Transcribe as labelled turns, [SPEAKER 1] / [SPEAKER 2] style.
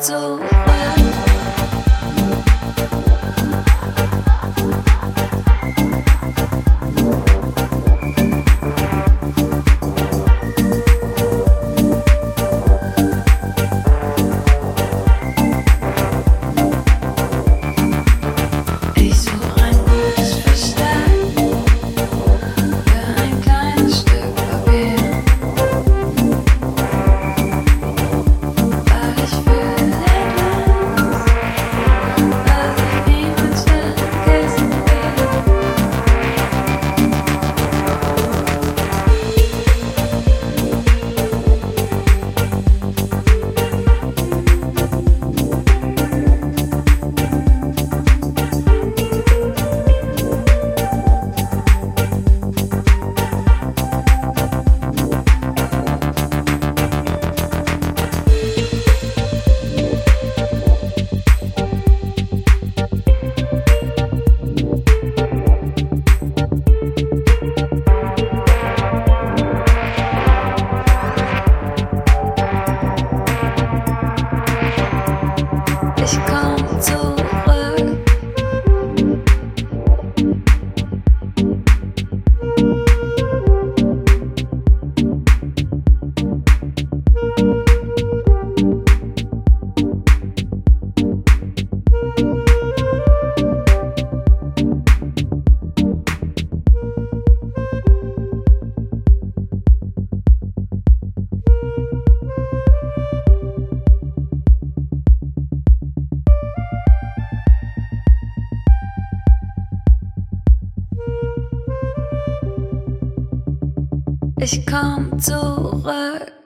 [SPEAKER 1] zurück. Ich komm zurück.